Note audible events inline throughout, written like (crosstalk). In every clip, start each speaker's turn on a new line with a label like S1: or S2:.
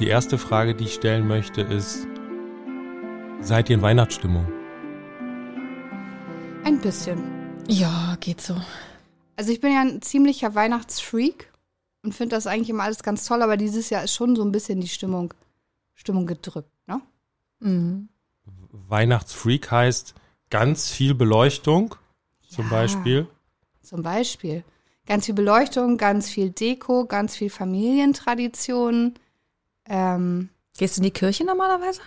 S1: Die erste Frage, die ich stellen möchte, ist, seid ihr in Weihnachtsstimmung?
S2: Ein bisschen.
S3: Ja, geht so.
S2: Also ich bin ja ein ziemlicher Weihnachtsfreak und finde das eigentlich immer alles ganz toll, aber dieses Jahr ist schon so ein bisschen die Stimmung, Stimmung gedrückt, ne?
S3: Mhm.
S1: Weihnachtsfreak heißt ganz viel Beleuchtung, zum
S2: Ja.
S1: Beispiel.
S2: Zum Beispiel. Ganz viel Beleuchtung, ganz viel Deko, ganz viel Familientradition. Ähm,
S3: Gehst du in die Kirche normalerweise?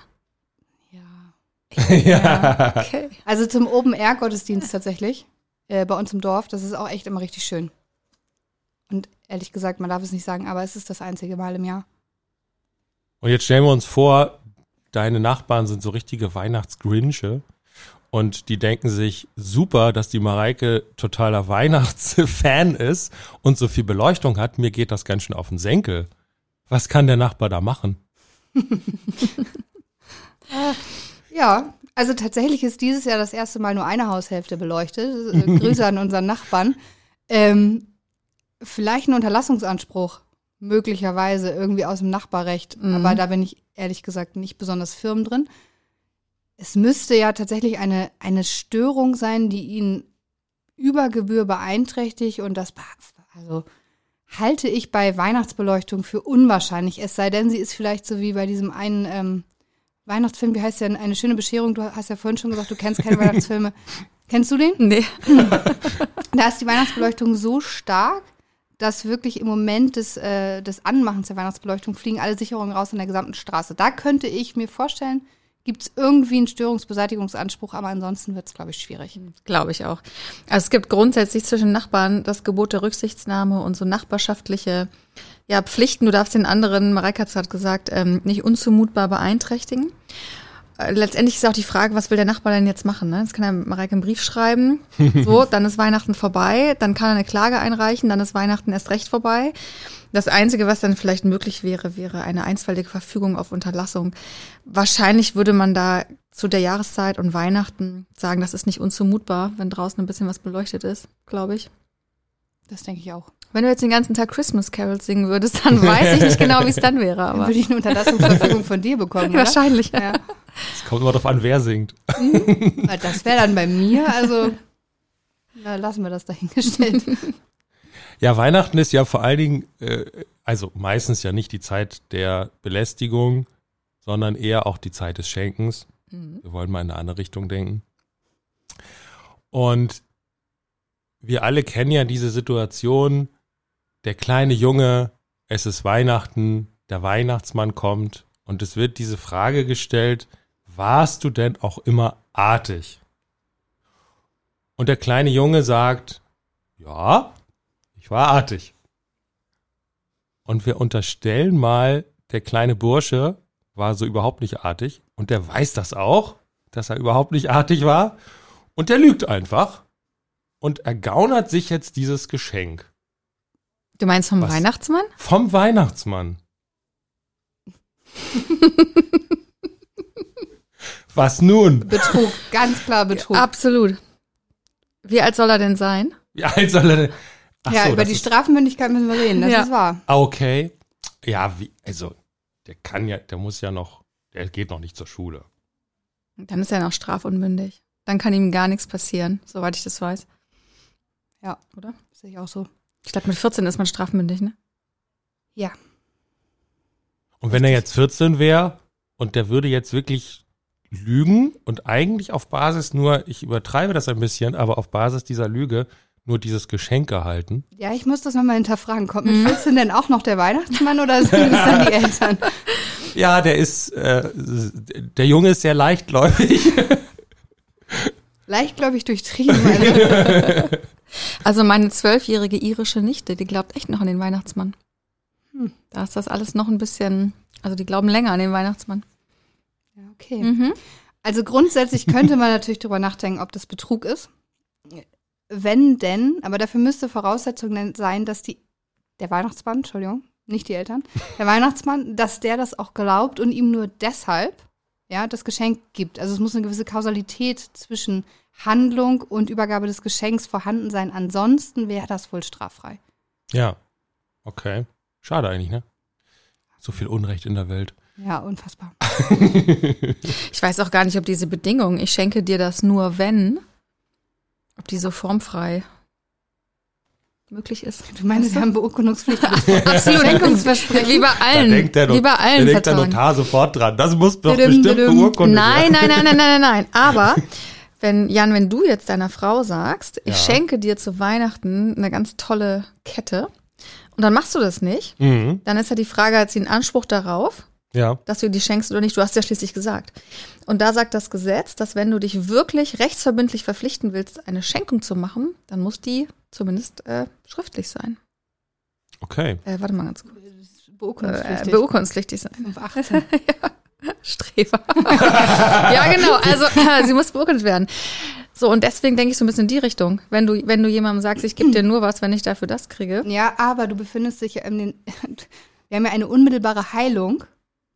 S3: (laughs)
S2: ja.
S1: ja.
S3: Okay.
S2: Also zum Open-Air-Gottesdienst tatsächlich. Äh, bei uns im Dorf. Das ist auch echt immer richtig schön. Und ehrlich gesagt, man darf es nicht sagen, aber es ist das einzige Mal im Jahr.
S1: Und jetzt stellen wir uns vor, deine Nachbarn sind so richtige Weihnachtsgrinche und die denken sich, super, dass die Mareike totaler Weihnachtsfan ist und so viel Beleuchtung hat. Mir geht das ganz schön auf den Senkel. Was kann der Nachbar da machen? (laughs)
S2: Ja, also tatsächlich ist dieses Jahr das erste Mal nur eine Haushälfte beleuchtet. Äh, (laughs) Grüße an unseren Nachbarn. Ähm, vielleicht ein Unterlassungsanspruch, möglicherweise irgendwie aus dem Nachbarrecht.
S3: Mhm.
S2: Aber da bin ich ehrlich gesagt nicht besonders firm drin. Es müsste ja tatsächlich eine, eine Störung sein, die ihn über Gebühr beeinträchtigt und das, also halte ich bei Weihnachtsbeleuchtung für unwahrscheinlich. Es sei denn, sie ist vielleicht so wie bei diesem einen ähm, Weihnachtsfilm, wie heißt der? Eine schöne Bescherung. Du hast ja vorhin schon gesagt, du kennst keine (laughs) Weihnachtsfilme. Kennst du den?
S3: Nee. (laughs)
S2: Da ist die Weihnachtsbeleuchtung so stark, dass wirklich im Moment des, äh, des Anmachens der Weihnachtsbeleuchtung fliegen alle Sicherungen raus in der gesamten Straße. Da könnte ich mir vorstellen, gibt es irgendwie einen Störungsbeseitigungsanspruch, aber ansonsten wird es, glaube ich, schwierig.
S3: Glaube ich auch. Also es gibt grundsätzlich zwischen Nachbarn das Gebot der Rücksichtsnahme und so nachbarschaftliche ja, Pflichten. Du darfst den anderen, Mareike hat es gerade gesagt, ähm, nicht unzumutbar beeinträchtigen. Letztendlich ist auch die Frage, was will der Nachbar denn jetzt machen? Ne? Jetzt kann er Mareike einen Brief schreiben. (laughs) So, dann ist Weihnachten vorbei. Dann kann er eine Klage einreichen. Dann ist Weihnachten erst recht vorbei. Das Einzige, was dann vielleicht möglich wäre, wäre eine einstweilige Verfügung auf Unterlassung. Wahrscheinlich würde man da zu der Jahreszeit und Weihnachten sagen, das ist nicht unzumutbar, wenn draußen ein bisschen was beleuchtet ist, glaube ich.
S2: Das denke ich auch.
S3: Wenn du jetzt den ganzen Tag Christmas Carols singen würdest, dann weiß ich nicht genau, wie es dann wäre,
S2: Dann
S3: aber
S2: würde ich eine Unterlassungsverfügung von dir bekommen, oder?
S3: wahrscheinlich. Ja.
S1: Es kommt immer darauf an, wer singt.
S2: Na, Das wäre dann bei mir, also na, lassen wir das dahingestellt.
S1: Ja, Weihnachten ist ja vor allen Dingen, äh, also meistens ja nicht die Zeit der Belästigung, sondern eher auch die Zeit des Schenkens. Wir wollen mal in eine andere Richtung denken. Und wir alle kennen ja diese Situation, der kleine Junge, es ist Weihnachten, der Weihnachtsmann kommt und es wird diese Frage gestellt, warst du denn auch immer artig? Und der kleine Junge sagt, ja, ich war artig. Und wir unterstellen mal, der kleine Bursche war so überhaupt nicht artig und der weiß das auch, dass er überhaupt nicht artig war und der lügt einfach und ergaunert sich jetzt dieses Geschenk
S3: Du meinst vom
S1: Was?
S3: Weihnachtsmann?
S1: vom Weihnachtsmann. (laughs) Was nun?
S2: Betrug, ganz klar Betrug.
S3: Absolut. Wie alt soll er denn sein?
S1: Wie alt soll er denn? Ach
S2: ja,
S1: so,
S2: über die Strafmündigkeit müssen wir reden, das
S3: Ja.
S2: ist wahr.
S1: Ah, Okay. Ja, wie, also, der kann ja, der muss ja noch, der geht noch nicht zur Schule.
S3: Dann ist er noch strafunmündig. Dann kann ihm gar nichts passieren, soweit ich das weiß.
S2: Ja,
S3: Oder?
S2: sehe ich auch so.
S3: Ich glaube, mit 14 ist man strafmündig, ne?
S2: Ja.
S1: Und wenn er jetzt 14 wäre und der würde jetzt wirklich lügen und eigentlich auf Basis nur, ich übertreibe das ein bisschen, aber auf Basis dieser Lüge nur dieses Geschenk erhalten.
S2: Ja, ich muss das nochmal hinterfragen. Kommt mit 14 denn auch noch der Weihnachtsmann oder sind es dann die (laughs) Eltern?
S1: Ja, der ist, äh, der Junge ist sehr leichtgläubig.
S2: Leichtgläubig durchtrieben. Also, (laughs)
S3: Also meine zwölfjährige irische Nichte, die glaubt echt noch an den Weihnachtsmann.
S2: Hm.
S3: Da ist das alles noch ein bisschen, also die glauben länger an den Weihnachtsmann.
S2: Ja, okay.
S3: Mhm.
S2: Also grundsätzlich könnte man natürlich darüber nachdenken, ob das Betrug ist. Wenn denn, aber dafür müsste Voraussetzung sein, dass die, der Weihnachtsmann, Entschuldigung, nicht die Eltern, der Weihnachtsmann, dass der das auch glaubt und ihm nur deshalb, ja, das Geschenk gibt. Also es muss eine gewisse Kausalität zwischen Handlung und Übergabe des Geschenks vorhanden sein. Ansonsten wäre das wohl straffrei.
S1: Ja. Okay. Schade eigentlich, ne? So viel Unrecht in der Welt.
S2: Ja, unfassbar. (laughs)
S3: Ich weiß auch gar nicht, ob diese Bedingung, ich schenke dir das nur wenn, ob die so formfrei möglich ist.
S2: Du meinst, (laughs) wir haben Beurkundungspflicht.
S3: Absolut.
S2: Schenkungsversprechen.
S3: Wie bei allen.
S1: Da denkt der,
S3: wie bei
S1: da
S3: allen
S1: denkt der. Notar sofort dran. Das muss doch
S2: Didim,
S1: bestimmt
S2: didim.
S1: beurkundet
S3: Nein,
S1: werden.
S3: nein, nein, nein, nein, nein, nein. Aber (laughs) wenn, Jan, wenn du jetzt deiner Frau sagst, ich
S1: Ja.
S3: schenke dir zu Weihnachten eine ganz tolle Kette und dann machst du das nicht,
S1: Mhm.
S3: dann ist ja die Frage, hat sie einen Anspruch darauf,
S1: Ja.
S3: dass du die schenkst oder nicht? Du hast ja schließlich gesagt. Und da sagt das Gesetz, dass wenn du dich wirklich rechtsverbindlich verpflichten willst, eine Schenkung zu machen, dann muss die zumindest äh, schriftlich sein.
S1: Okay.
S3: Äh, warte mal ganz kurz. Äh,
S2: Beurkundungspflichtig.
S3: beurkundungspflichtig sein.
S2: 518. (laughs)
S3: Streber. (laughs) ja, genau. Also sie muss beurkundet werden. So, und deswegen denke ich so ein bisschen in die Richtung. Wenn du, wenn du jemandem sagst, ich gebe dir nur was, wenn ich dafür das kriege.
S2: Ja, aber du befindest dich ja in den. (laughs) Wir haben ja eine unmittelbare Heilung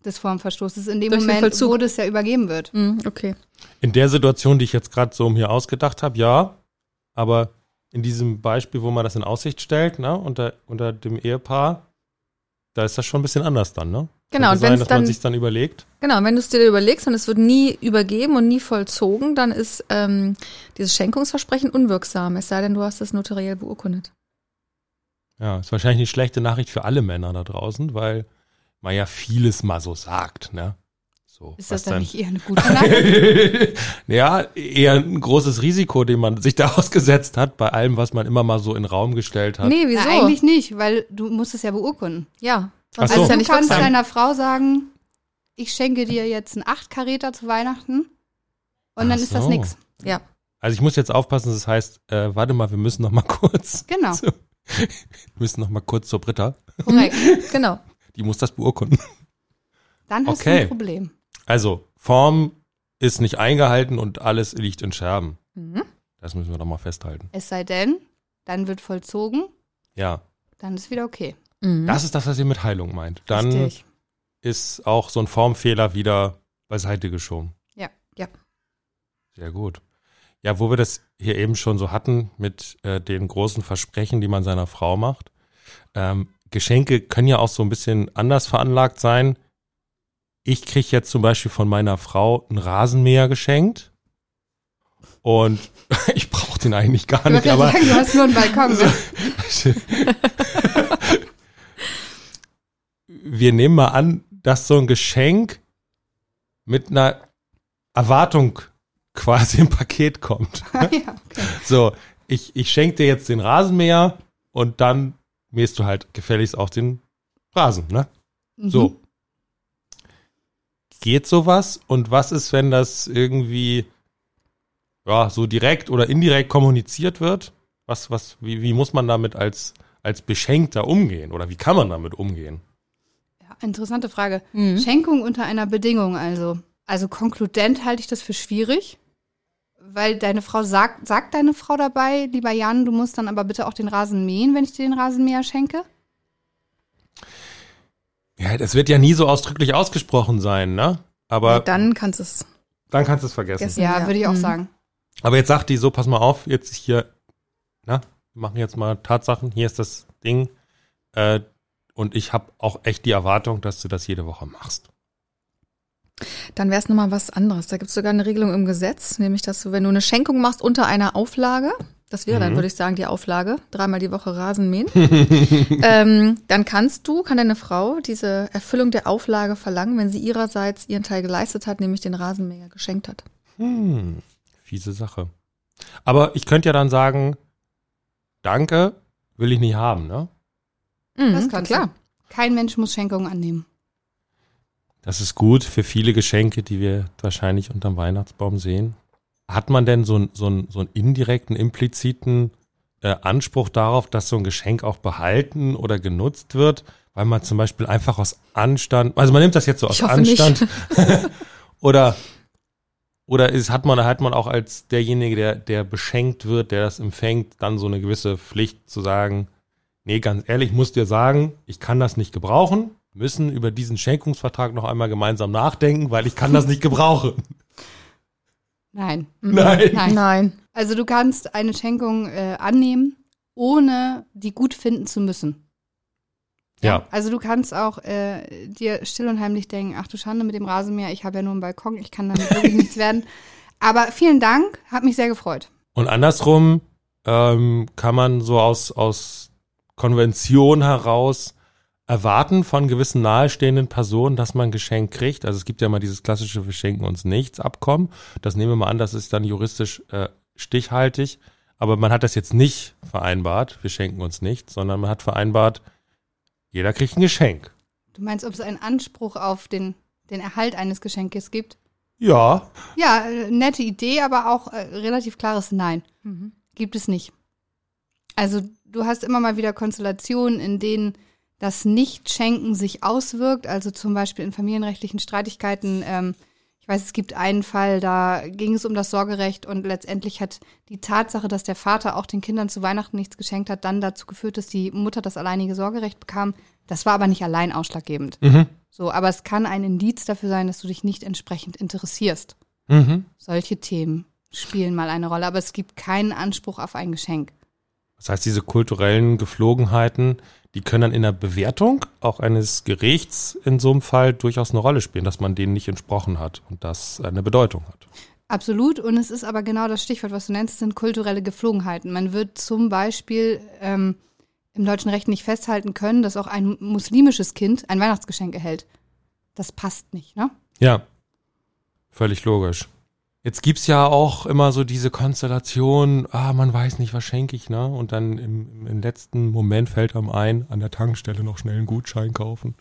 S2: des Formverstoßes in dem
S3: Durch
S2: Moment, wo das ja übergeben wird.
S3: Hm, okay.
S1: In der Situation, die ich jetzt gerade so mir ausgedacht habe, ja. Aber in diesem Beispiel, wo man das in Aussicht stellt, ne, unter, unter dem Ehepaar, da ist das schon ein bisschen anders dann, ne?
S3: Genau, und wenn
S1: dass man
S3: dann,
S1: sich dann überlegt.
S3: genau, wenn du es dir überlegst und es wird nie übergeben und nie vollzogen, dann ist ähm, dieses Schenkungsversprechen unwirksam, es sei denn, du hast es notariell beurkundet.
S1: Ja, ist wahrscheinlich eine schlechte Nachricht für alle Männer da draußen, weil man ja vieles mal so sagt, ne? So,
S2: Ist das dann nicht eher eine gute (laughs) Nachricht?
S1: ja, eher ein großes Risiko, dem man sich da (laughs) ausgesetzt hat, bei allem, was man immer mal so in den Raum gestellt hat.
S3: Nee,
S2: Na,
S3: wieso?
S2: eigentlich nicht, weil du musst es ja beurkunden.
S3: ja. Sonst
S1: so.
S3: ja
S2: du
S3: nicht
S2: kannst
S3: wirksam.
S2: deiner Frau sagen, ich schenke dir jetzt einen Achtkaräter zu Weihnachten und dann
S1: Ach
S2: ist das
S1: so.
S2: nix.
S3: Ja.
S1: Also ich muss jetzt aufpassen, das heißt, äh, warte mal, wir müssen noch mal kurz,
S2: Genau. (laughs)
S1: wir müssen noch mal kurz zur Britta.
S2: Korrekt.
S3: Genau.
S1: Die muss das beurkunden. (laughs)
S2: Dann hast du
S1: Okay.
S2: ein Problem.
S1: Also, Form ist nicht eingehalten und alles liegt in Scherben.
S3: Mhm.
S1: Das müssen wir doch mal festhalten.
S2: Es sei denn, dann wird vollzogen,
S1: Ja,
S2: dann ist wieder okay.
S3: Mhm.
S1: das ist das, was ihr mit Heilung meint. Dann
S2: Richtig.
S1: ist auch so ein Formfehler wieder beiseite geschoben.
S2: Ja.
S3: Ja.
S1: Sehr gut. Ja, wo wir das hier eben schon so hatten mit äh, den großen Versprechen, die man seiner Frau macht. Ähm, Geschenke können ja auch so ein bisschen anders veranlagt sein. Ich kriege jetzt zum Beispiel von meiner Frau einen Rasenmäher geschenkt. Und (laughs) ich brauche den eigentlich gar
S2: Ich
S1: nicht, aber
S2: sagen, du hast nur einen Balkon. ne? (laughs)
S1: wir nehmen mal an, dass so ein Geschenk mit einer Erwartung quasi im Paket kommt. (laughs)
S2: ja, okay.
S1: So, ich, ich schenke dir jetzt den Rasenmäher und dann mähst du halt gefälligst auch den Rasen, ne?
S2: Mhm.
S1: So. Geht sowas? Und was ist, wenn das irgendwie ja, so direkt oder indirekt kommuniziert wird? Was, was, wie, wie muss man damit als, als Beschenkter umgehen? Oder wie kann man damit umgehen?
S2: Ja, interessante Frage.
S3: Mhm.
S2: Schenkung unter einer Bedingung also. Also konkludent halte ich das für schwierig, weil deine Frau sagt, sagt deine Frau dabei, lieber Jan, du musst dann aber bitte auch den Rasen mähen, wenn ich dir den Rasenmäher schenke?
S1: Ja, das wird ja nie so ausdrücklich ausgesprochen sein, ne? Aber
S3: Ja, dann kannst du es.
S1: dann kannst du es vergessen.
S3: Vergessen.
S2: Ja,
S3: Ja.
S2: würde ich auch
S3: Mhm.
S2: sagen.
S1: Aber jetzt sagt die so, pass mal auf, jetzt hier, na, wir machen jetzt mal Tatsachen, hier ist das Ding. Äh, und ich habe auch echt die Erwartung, dass du das jede Woche machst.
S3: Dann wäre es nochmal was anderes. Da gibt es sogar eine Regelung im Gesetz, nämlich dass du, wenn du eine Schenkung machst unter einer Auflage, das wäre dann,
S1: Mhm.
S3: würde ich sagen, die Auflage, dreimal die Woche Rasen mähen, (laughs) ähm, dann kannst du, kann deine Frau diese Erfüllung der Auflage verlangen, wenn sie ihrerseits ihren Teil geleistet hat, nämlich den Rasenmäher geschenkt hat.
S1: Hm, fiese Sache. Aber ich könnte ja dann sagen, danke, will ich nicht haben, ne?
S3: Mhm,
S2: Das kannst
S3: klar.
S2: Kein Mensch muss Schenkungen annehmen.
S1: Das ist gut für viele Geschenke, die wir wahrscheinlich unterm Weihnachtsbaum sehen. Hat man denn so, einen- so, einen- so einen indirekten, impliziten äh, Anspruch darauf, dass so ein Geschenk auch behalten oder genutzt wird, weil man zum Beispiel einfach aus Anstand, also man nimmt das jetzt so aus Anstand. (laughs) (laughs) Oder oder ist, hat man hat man auch als derjenige, der der beschenkt wird, der das empfängt, dann so eine gewisse Pflicht zu sagen, nee, ganz ehrlich, ich muss dir sagen, ich kann das nicht gebrauchen, müssen über diesen Schenkungsvertrag noch einmal gemeinsam nachdenken, weil ich kann das nicht gebrauchen.
S2: Nein. (laughs)
S1: Nein.
S2: Nein.
S3: Nein.
S2: Also du kannst eine Schenkung äh, annehmen, ohne die gut finden zu müssen.
S1: Ja.
S2: Also du kannst auch äh, dir still und heimlich denken, ach du Schande mit dem Rasenmäher, ich habe ja nur einen Balkon, ich kann damit wirklich nichts werden. Aber vielen Dank, hat mich sehr gefreut.
S1: Und andersrum ähm, kann man so aus, aus Konvention heraus erwarten von gewissen nahestehenden Personen, dass man ein Geschenk kriegt. Also es gibt ja mal dieses klassische Wir schenken uns nichts Abkommen. Das nehmen wir mal an, das ist dann juristisch äh, stichhaltig. Aber man hat das jetzt nicht vereinbart, wir schenken uns nichts, sondern man hat vereinbart, jeder kriegt ein Geschenk.
S2: Du meinst, ob es einen Anspruch auf den, den Erhalt eines Geschenkes gibt?
S1: Ja,
S2: Ja, äh, nette Idee, aber auch äh, relativ klares Nein.
S3: Mhm.
S2: Gibt es nicht. Also du hast immer mal wieder Konstellationen, in denen das Nichtschenken sich auswirkt. Also zum Beispiel in familienrechtlichen Streitigkeiten. Ähm, ich weiß, es gibt einen Fall, da ging es um das Sorgerecht und letztendlich hat die Tatsache, dass der Vater auch den Kindern zu Weihnachten nichts geschenkt hat, dann dazu geführt, dass die Mutter das alleinige Sorgerecht bekam. Das war aber nicht allein ausschlaggebend.
S1: mhm.
S2: So, aber es kann ein Indiz dafür sein, dass du dich nicht entsprechend interessierst.
S1: Mhm.
S2: Solche Themen spielen mal eine Rolle, aber es gibt keinen Anspruch auf ein Geschenk.
S1: Das heißt, diese kulturellen Geflogenheiten, die können dann in der Bewertung auch eines Gerichts in so einem Fall durchaus eine Rolle spielen, dass man denen nicht entsprochen hat und das eine Bedeutung hat.
S2: Absolut. Und es ist aber genau das Stichwort, was du nennst, sind kulturelle Geflogenheiten. Man wird zum Beispiel ähm, im deutschen Recht nicht festhalten können, dass auch ein muslimisches Kind ein Weihnachtsgeschenk erhält. Das passt nicht, ne?
S1: Ja, völlig logisch. Jetzt gibt's ja auch immer so diese Konstellation, ah, man weiß nicht, was schenke ich, ne? Und dann im, im letzten Moment fällt einem ein, an der Tankstelle noch schnell einen Gutschein kaufen.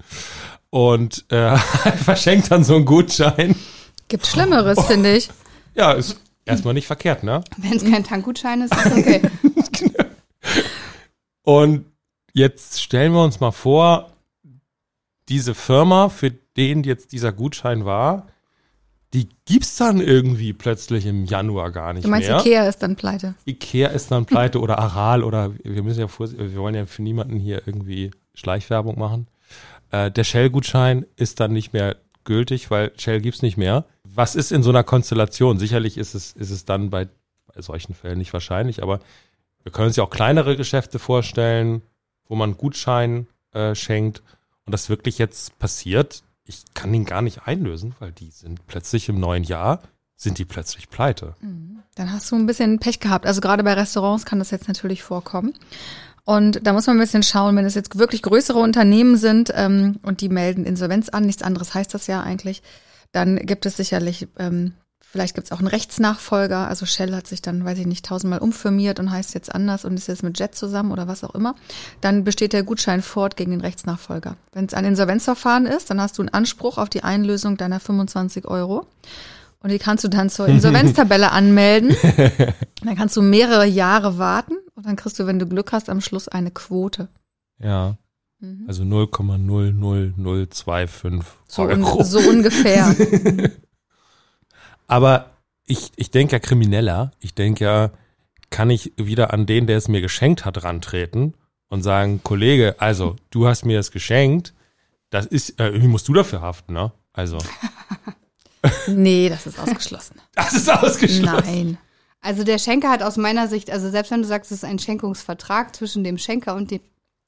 S1: Und äh, (laughs) verschenkt dann so einen Gutschein.
S3: Gibt Schlimmeres, finde ich.
S1: Ja, ist erstmal nicht verkehrt, ne?
S2: Wenn es kein Tankgutschein ist, ist okay. (laughs)
S1: Und jetzt stellen wir uns mal vor, diese Firma, für den jetzt dieser Gutschein war, die gibt's dann irgendwie plötzlich im Januar gar nicht
S3: Du meinst,
S1: mehr.
S3: Ikea ist dann pleite.
S1: Ikea ist dann pleite oder Aral oder wir müssen ja vor, wir wollen ja für niemanden hier irgendwie Schleichwerbung machen. Äh, der Shell-Gutschein ist dann nicht mehr gültig, weil Shell gibt's nicht mehr. Was ist in so einer Konstellation? Sicherlich ist es, ist es dann bei, bei solchen Fällen nicht wahrscheinlich, aber wir können uns ja auch kleinere Geschäfte vorstellen, wo man Gutschein äh, schenkt und das wirklich jetzt passiert. Ich kann ihn gar nicht einlösen, weil die sind plötzlich im neuen Jahr, sind die plötzlich pleite.
S3: Dann hast du ein bisschen Pech gehabt. Also gerade bei Restaurants kann das jetzt natürlich vorkommen. Und da muss man ein bisschen schauen, wenn es jetzt wirklich größere Unternehmen sind ähm, und die melden Insolvenz an, nichts anderes heißt das ja eigentlich, dann gibt es sicherlich, ähm, vielleicht gibt es auch einen Rechtsnachfolger. Also Shell hat sich dann, weiß ich nicht, tausendmal umfirmiert und heißt jetzt anders und ist jetzt mit Jet zusammen oder was auch immer. Dann besteht der Gutschein fort gegen den Rechtsnachfolger. Wenn es ein Insolvenzverfahren ist, dann hast du einen Anspruch auf die Einlösung deiner 25 Euro. Und die kannst du dann zur (laughs) Insolvenztabelle anmelden. Dann kannst du mehrere Jahre warten und dann kriegst du, wenn du Glück hast, am Schluss eine Quote.
S1: Ja.
S3: Mhm.
S1: Also 0,00025
S3: So,
S1: Euro.
S3: un so ungefähr. (laughs)
S1: Aber ich, ich denke ja krimineller. Ich denke ja, kann ich wieder an den, der es mir geschenkt hat, rantreten und sagen, Kollege, also du hast mir das geschenkt, das ist, äh, irgendwie musst du dafür haften, ne? Also, (laughs)
S3: nee, das ist ausgeschlossen. (laughs)
S1: das ist ausgeschlossen.
S3: Nein.
S2: Also der Schenker hat aus meiner Sicht, also selbst wenn du sagst, es ist ein Schenkungsvertrag zwischen dem Schenker und dem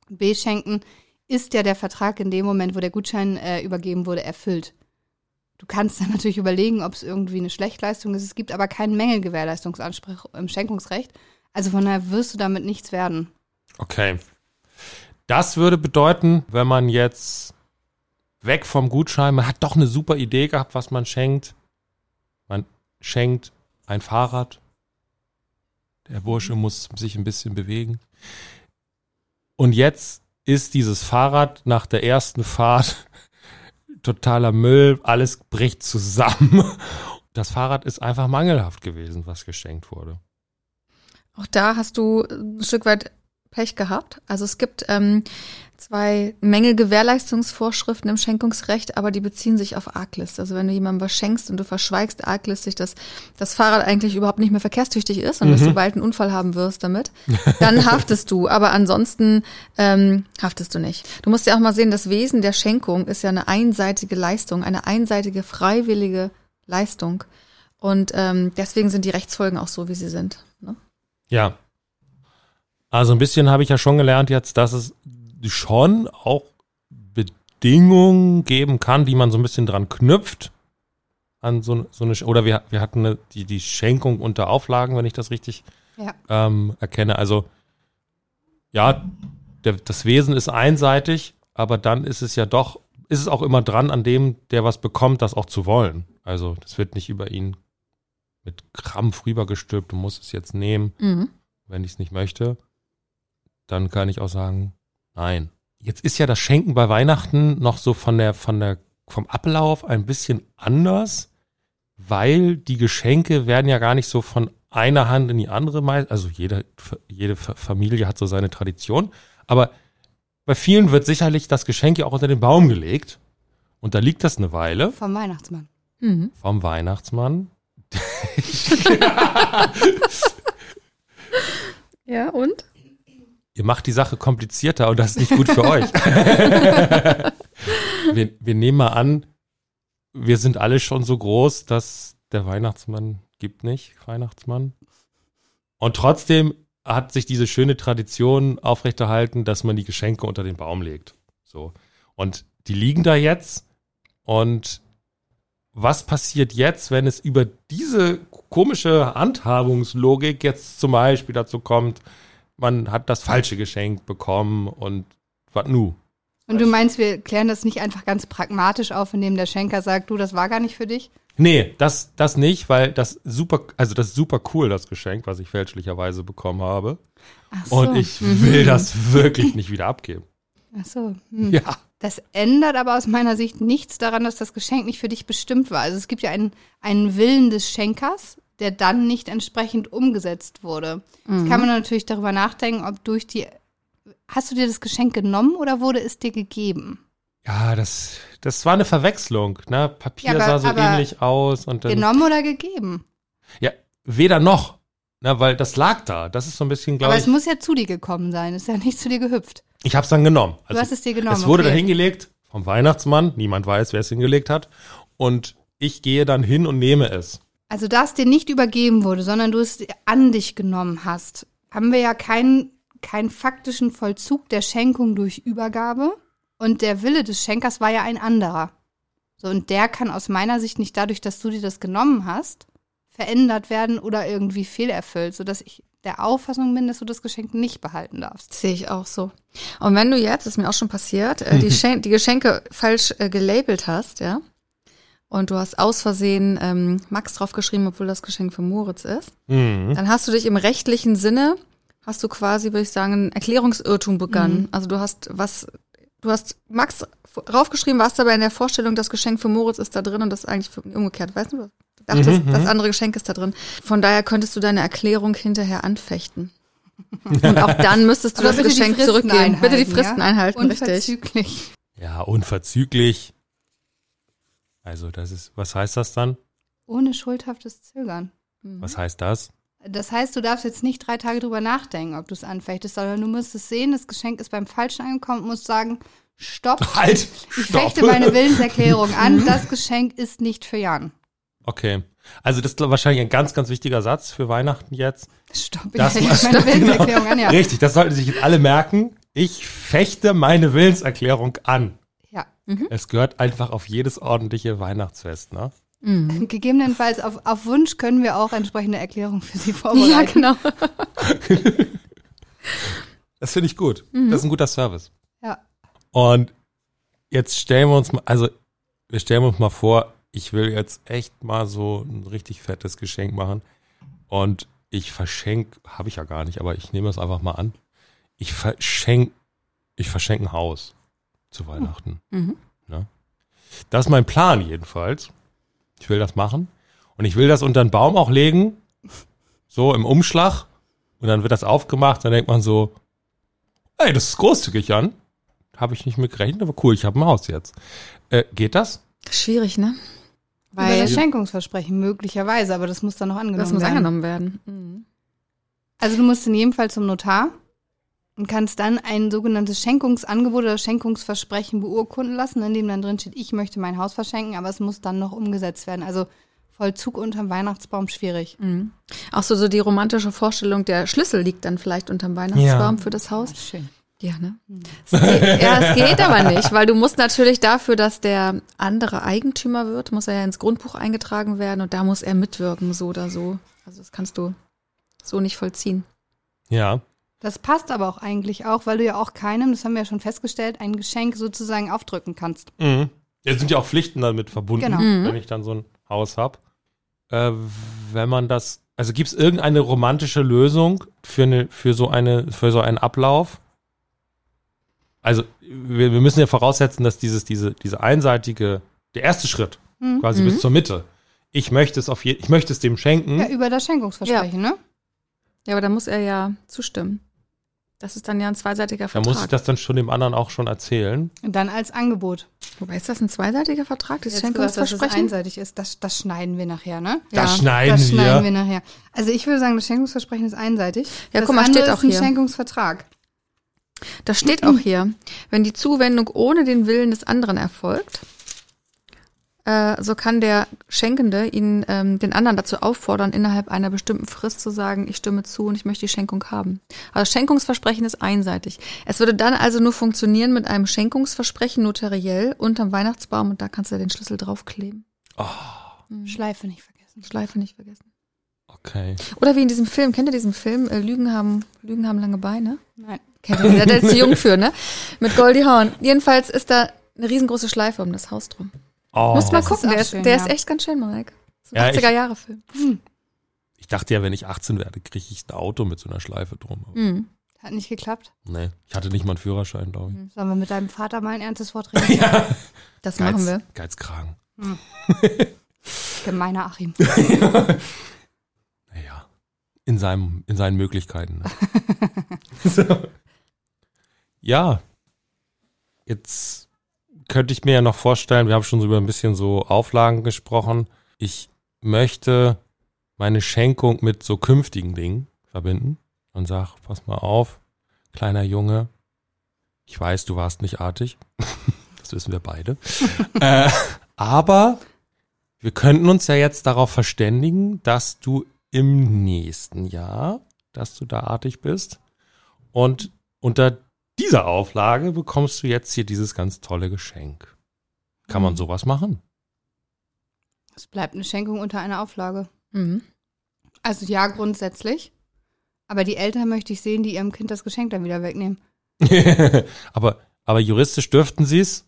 S2: Beschenken, ist ja der Vertrag in dem Moment, wo der Gutschein äh, übergeben wurde, erfüllt. Du kannst dann natürlich überlegen, ob es irgendwie eine Schlechtleistung ist. Es gibt aber keinen Mängelgewährleistungsanspruch im Schenkungsrecht. Also von daher wirst du damit nichts werden.
S1: Okay. Das würde bedeuten, wenn man jetzt weg vom Gutschein, man hat doch eine super Idee gehabt, was man schenkt. Man schenkt ein Fahrrad. Der Bursche muss sich ein bisschen bewegen. Und jetzt ist dieses Fahrrad nach der ersten Fahrt totaler Müll, alles bricht zusammen. (laughs) Das Fahrrad ist einfach mangelhaft gewesen, was geschenkt wurde.
S3: Auch da hast du ein Stück weit Pech gehabt. Also es gibt ähm, zwei Mängelgewährleistungsvorschriften im Schenkungsrecht, aber die beziehen sich auf Arglist. Also wenn du jemandem was schenkst und du verschweigst arglistig, dass das Fahrrad eigentlich überhaupt nicht mehr verkehrstüchtig ist und dass du bald einen Unfall haben wirst damit, dann (laughs) haftest du. Aber ansonsten ähm, haftest du nicht. Du musst ja auch mal sehen, das Wesen der Schenkung ist ja eine einseitige Leistung, eine einseitige freiwillige Leistung. Und ähm, deswegen sind die Rechtsfolgen auch so, wie sie sind. Ne?
S1: Ja. Also ein bisschen habe ich ja schon gelernt jetzt, dass es schon auch Bedingungen geben kann, die man so ein bisschen dran knüpft. An so, so eine, oder wir, wir hatten eine, die, die Schenkung unter Auflagen, wenn ich das richtig
S2: Ja.
S1: ähm, erkenne. Also, ja, der, das Wesen ist einseitig, aber dann ist es ja doch, ist es auch immer dran, an dem, der was bekommt, das auch zu wollen. Also, das wird nicht über ihn mit Krampf rübergestülpt, du musst es jetzt nehmen
S3: Mhm.
S1: wenn ich es nicht möchte, dann kann ich auch sagen, nein. Jetzt ist ja das Schenken bei Weihnachten noch so von der, von der, vom Ablauf ein bisschen anders, weil die Geschenke werden ja gar nicht so von einer Hand in die andere meist, also jede, jede Fa- Familie hat so seine Tradition, aber bei vielen wird sicherlich das Geschenk ja auch unter den Baum gelegt und da liegt das eine Weile
S2: Vom Weihnachtsmann.
S3: Mhm.
S1: vom Weihnachtsmann. (laughs) (laughs)
S3: Ja, und?
S1: Ihr macht die Sache komplizierter und das ist nicht gut für (laughs) euch. wir, wir nehmen mal an, wir sind alle schon so groß, dass der Weihnachtsmann gibt nicht, Weihnachtsmann. Und trotzdem hat sich diese schöne Tradition aufrechterhalten, dass man die Geschenke unter den Baum legt. So. Und die liegen da jetzt. Und was passiert jetzt, wenn es über diese komische Handhabungslogik jetzt zum Beispiel dazu kommt, man hat das falsche Geschenk bekommen und was nu?
S2: Und du meinst, wir klären das nicht einfach ganz pragmatisch auf, indem der Schenker sagt, du, das war gar nicht für dich?
S1: Nee, das, das nicht, weil das super, also das ist super cool, das Geschenk, was ich fälschlicherweise bekommen habe.
S2: Ach so.
S1: Und ich will das wirklich nicht wieder abgeben.
S2: Ach so. Hm.
S1: Ja.
S2: Das ändert aber aus meiner Sicht nichts daran, dass das Geschenk nicht für dich bestimmt war. Also es gibt ja einen, einen Willen des Schenkers, der dann nicht entsprechend umgesetzt wurde. Jetzt kann man natürlich darüber nachdenken, ob durch die. Hast du dir das Geschenk genommen oder wurde es dir gegeben?
S1: Ja, das, das war eine Verwechslung. Ne? Papier
S2: Ja, aber-
S1: sah so
S2: aber
S1: ähnlich aus und dann.
S2: Genommen oder gegeben?
S1: Ja, weder noch. Na, weil das lag da. Das ist so ein bisschen,
S2: Aber
S1: glaube
S2: es
S1: ich.
S2: muss ja zu dir gekommen sein. Es ist ja nicht zu dir gehüpft.
S1: Ich habe es dann genommen. Also,
S2: hast es dir genommen,
S1: Es wurde
S2: okay.
S1: da hingelegt vom Weihnachtsmann. Niemand weiß, wer es hingelegt hat. Und ich gehe dann hin und nehme es.
S2: Also da es dir nicht übergeben wurde, sondern du es an dich genommen hast, haben wir ja keinen, keinen faktischen Vollzug der Schenkung durch Übergabe. Und der Wille des Schenkers war ja ein anderer. So, und der kann aus meiner Sicht nicht dadurch, dass du dir das genommen hast, verändert werden oder irgendwie fehlerfüllt, sodass ich der Auffassung bin, dass du das Geschenk nicht behalten darfst.
S3: Sehe ich auch so. Und wenn du jetzt, ist mir auch schon passiert, äh, die (laughs) Geschenke falsch äh, gelabelt hast, ja, und du hast aus Versehen ähm, Max draufgeschrieben, obwohl das Geschenk für Moritz ist,
S1: Mhm.
S3: dann hast du dich im rechtlichen Sinne, hast du quasi, würde ich sagen, einen Erklärungsirrtum begangen. Also du hast was, du hast Max draufgeschrieben, warst aber in der Vorstellung, das Geschenk für Moritz ist da drin und das ist eigentlich für, umgekehrt, weißt du? Du dachtest, das andere Geschenk ist da drin. Von daher könntest du deine Erklärung hinterher anfechten. Und auch (laughs) dann müsstest du das Geschenk zurückgeben. Bitte die Fristen
S2: ja?
S3: einhalten, richtig.
S2: Unverzüglich.
S1: Ja, unverzüglich. Also, das ist, was heißt das dann?
S2: Ohne schuldhaftes Zögern.
S1: Was heißt das?
S2: Das heißt, du darfst jetzt nicht drei Tage drüber nachdenken, ob du es anfechtest, sondern du musst es sehen, das Geschenk ist beim Falschen angekommen und musst sagen, stopp, (laughs)
S1: Halt!
S2: ich
S1: Stopp!
S2: fechte meine Willenserklärung an, das Geschenk ist nicht für Jan.
S1: Okay. Also, das ist wahrscheinlich ein ganz, ganz wichtiger Satz für Weihnachten jetzt.
S2: Stopp, ich fechte meine (laughs) Willenserklärung an, ja.
S1: Richtig, das sollten sich jetzt alle merken. Ich fechte meine Willenserklärung an.
S2: Ja.
S1: Es gehört einfach auf jedes ordentliche Weihnachtsfest, ne? (laughs)
S2: Gegebenenfalls auf, auf Wunsch können wir auch entsprechende Erklärungen für Sie
S3: Ja,
S2: vorbereiten.
S3: genau. (laughs)
S1: Das finde ich gut. Das ist ein guter Service.
S2: Ja.
S1: Und jetzt stellen wir uns mal, also wir stellen uns mal vor, ich will jetzt echt mal so ein richtig fettes Geschenk machen. Und ich verschenke, habe ich ja gar nicht, aber ich nehme es einfach mal an. Ich verschenke, ich verschenke ein Haus zu Weihnachten.
S3: Mhm.
S1: Ne? Das ist mein Plan jedenfalls. Ich will das machen. Und ich will das unter den Baum auch legen. So im Umschlag. Und dann wird das aufgemacht, dann denkt man so, ey, das ist großzügig an. Habe ich nicht mit gerechnet, aber cool, ich habe ein Haus jetzt. Äh, geht das?
S3: Schwierig, ne?
S2: Über
S3: Weil
S2: das Schenkungsversprechen möglicherweise, aber das muss dann noch angenommen
S3: das muss
S2: werden.
S3: angenommen werden. Mhm.
S2: Also du musst in jedem Fall zum Notar und kannst dann ein sogenanntes Schenkungsangebot oder Schenkungsversprechen beurkunden lassen, in dem dann drin steht, ich möchte mein Haus verschenken, aber es muss dann noch umgesetzt werden. Also Vollzug unterm Weihnachtsbaum schwierig.
S3: Mhm. Auch so, so die romantische Vorstellung, der Schlüssel liegt dann vielleicht unterm Weihnachtsbaum für das Haus.
S2: Schön.
S3: Ja, ne? Es geht, ja, es geht aber nicht, weil du musst natürlich dafür, dass der andere Eigentümer wird, muss er ja ins Grundbuch eingetragen werden und da muss er mitwirken, so oder so. Also das kannst du so nicht vollziehen.
S1: Ja.
S2: Das passt aber auch eigentlich auch, weil du ja auch keinem, das haben wir ja schon festgestellt, ein Geschenk sozusagen aufdrücken kannst.
S1: Mhm. Ja, sind ja auch Pflichten damit verbunden,
S2: Genau.
S3: Mhm.
S1: wenn ich dann so ein Haus habe. Äh, wenn man das, also gibt es irgendeine romantische Lösung für, eine, für, so eine, für so einen Ablauf? Also, wir, wir müssen ja voraussetzen, dass dieses, diese, diese einseitige, der erste Schritt,
S2: Mhm.
S1: quasi
S3: Mhm.
S1: bis zur Mitte. Ich möchte es auf je, ich möchte es dem schenken.
S2: Ja, über das Schenkungsversprechen, ne?
S3: Ja, aber da muss er ja zustimmen. Das ist dann ja ein zweiseitiger
S1: Da
S3: Vertrag.
S1: muss ich das dann schon dem anderen auch schon erzählen.
S2: Und dann als Angebot.
S3: Wobei ist das ein zweiseitiger Vertrag, das
S2: gesagt, dass es
S3: Schenkungsversprechen?
S2: einseitig ist, das, das schneiden wir nachher, ne?
S1: Das
S3: Ja.
S1: schneiden
S2: Das schneiden
S1: wir.
S2: wir nachher. Also ich würde sagen, das Schenkungsversprechen ist einseitig.
S3: Ja,
S2: das
S3: guck mal, steht
S2: ist
S3: auch
S2: ein
S3: hier.
S2: Schenkungsvertrag.
S3: Das steht auch hier. Wenn die Zuwendung ohne den Willen des anderen erfolgt, äh, so kann der Schenkende ihn, ähm, den anderen dazu auffordern, innerhalb einer bestimmten Frist zu sagen, ich stimme zu und ich möchte die Schenkung haben. Also Schenkungsversprechen ist einseitig. Es würde dann also nur funktionieren mit einem Schenkungsversprechen notariell unterm Weihnachtsbaum und da kannst du den Schlüssel draufkleben.
S2: Schleife nicht vergessen.
S3: Schleife nicht vergessen.
S1: Okay.
S3: Oder wie in diesem Film, kennt ihr diesen Film? Äh, Lügen haben, Lügen haben lange Beine?
S2: Nein.
S3: Kennt ihr, der ist zu jung für, ne? Mit Goldie Hawn. Jedenfalls ist da eine riesengroße Schleife um das Haus drum.
S1: Oh.
S3: Muss mal gucken, der, ist,
S2: schön,
S3: der
S2: ja.
S3: ist echt ganz schön, Marek. So
S1: Ja,
S3: ein
S1: ich-
S3: 80er-Jahre-Film.
S1: Ich dachte ja, wenn ich 18 werde, kriege ich ein Auto mit so einer Schleife drum.
S3: Mhm.
S2: Hat nicht geklappt.
S1: Nee, ich hatte nicht mal einen Führerschein, glaube ich.
S2: Sollen wir mit deinem Vater mal ein ernstes Wort (laughs) reden?
S1: Ja.
S3: Das machen wir.
S1: Geizkragen. (laughs)
S2: Gemeiner Achim.
S1: Naja, in, seinem, in seinen Möglichkeiten. Ne? (laughs) so. Ja, jetzt könnte ich mir ja noch vorstellen, wir haben schon so über ein bisschen so Auflagen gesprochen. Ich möchte meine Schenkung mit so künftigen Dingen verbinden und sag, pass mal auf, kleiner Junge, ich weiß, du warst nicht artig. (laughs) Das wissen wir beide. (laughs) äh, aber wir könnten uns ja jetzt darauf verständigen, dass du im nächsten Jahr, dass du da artig bist. Und unter dieser Auflage bekommst du jetzt hier dieses ganz tolle Geschenk. Kann man
S2: Mhm.
S1: sowas machen?
S2: Es bleibt eine Schenkung unter einer Auflage.
S3: Mhm.
S2: Also ja, grundsätzlich. Aber die Eltern möchte ich sehen, die ihrem Kind das Geschenk dann wieder wegnehmen. (laughs)
S1: aber, aber juristisch dürften sie es?